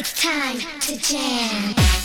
It's time to jam.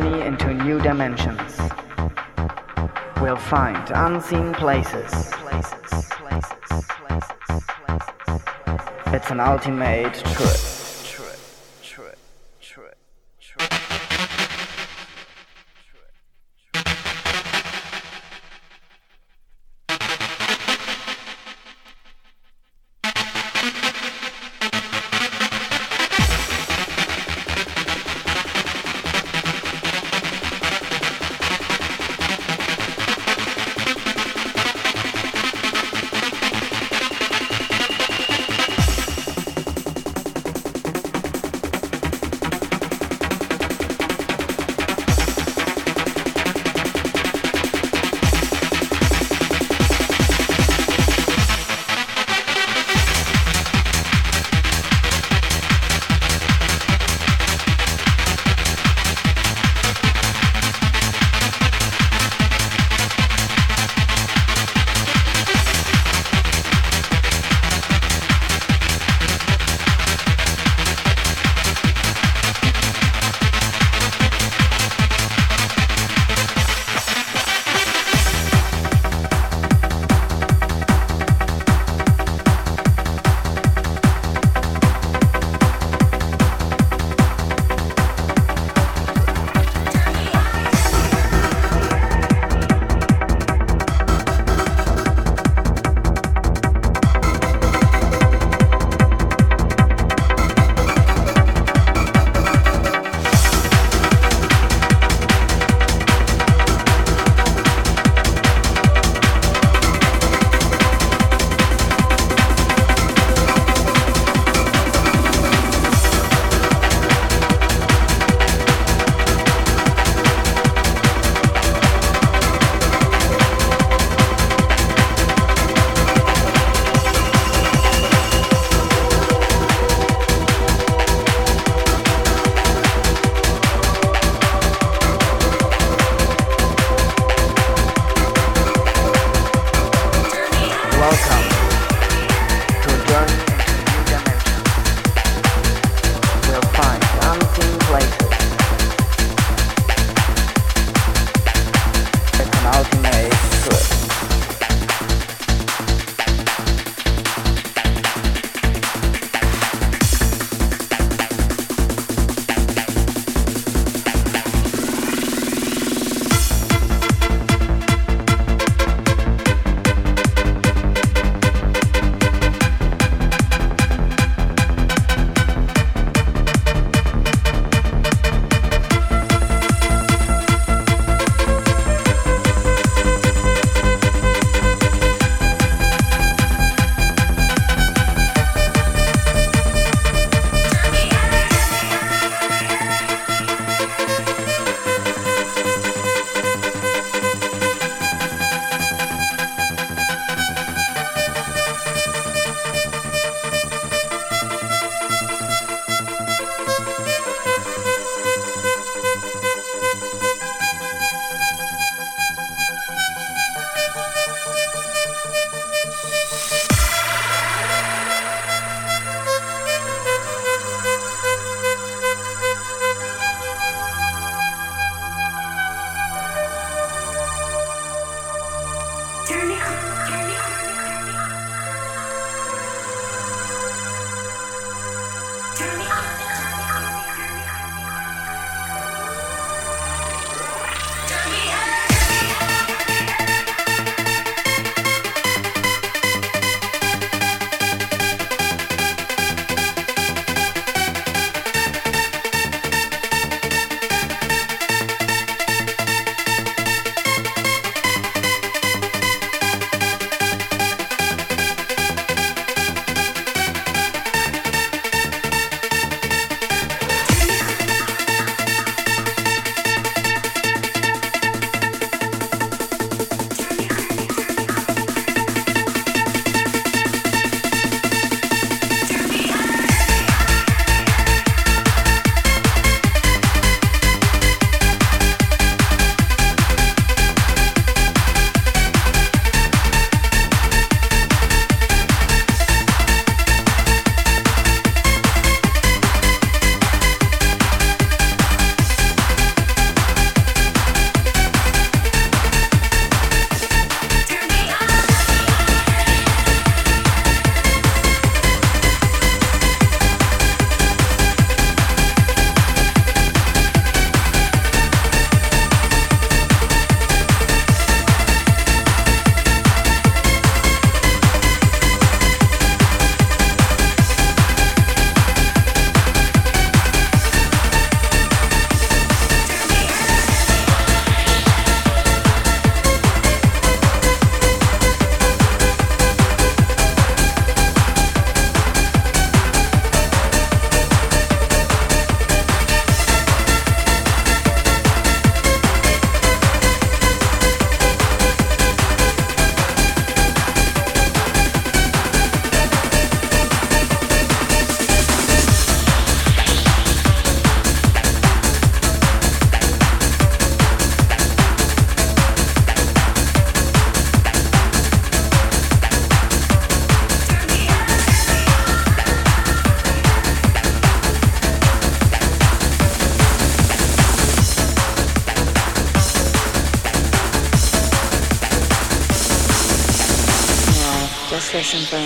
Journey into new dimensions. We'll find unseen places. It's an ultimate truth. Listen for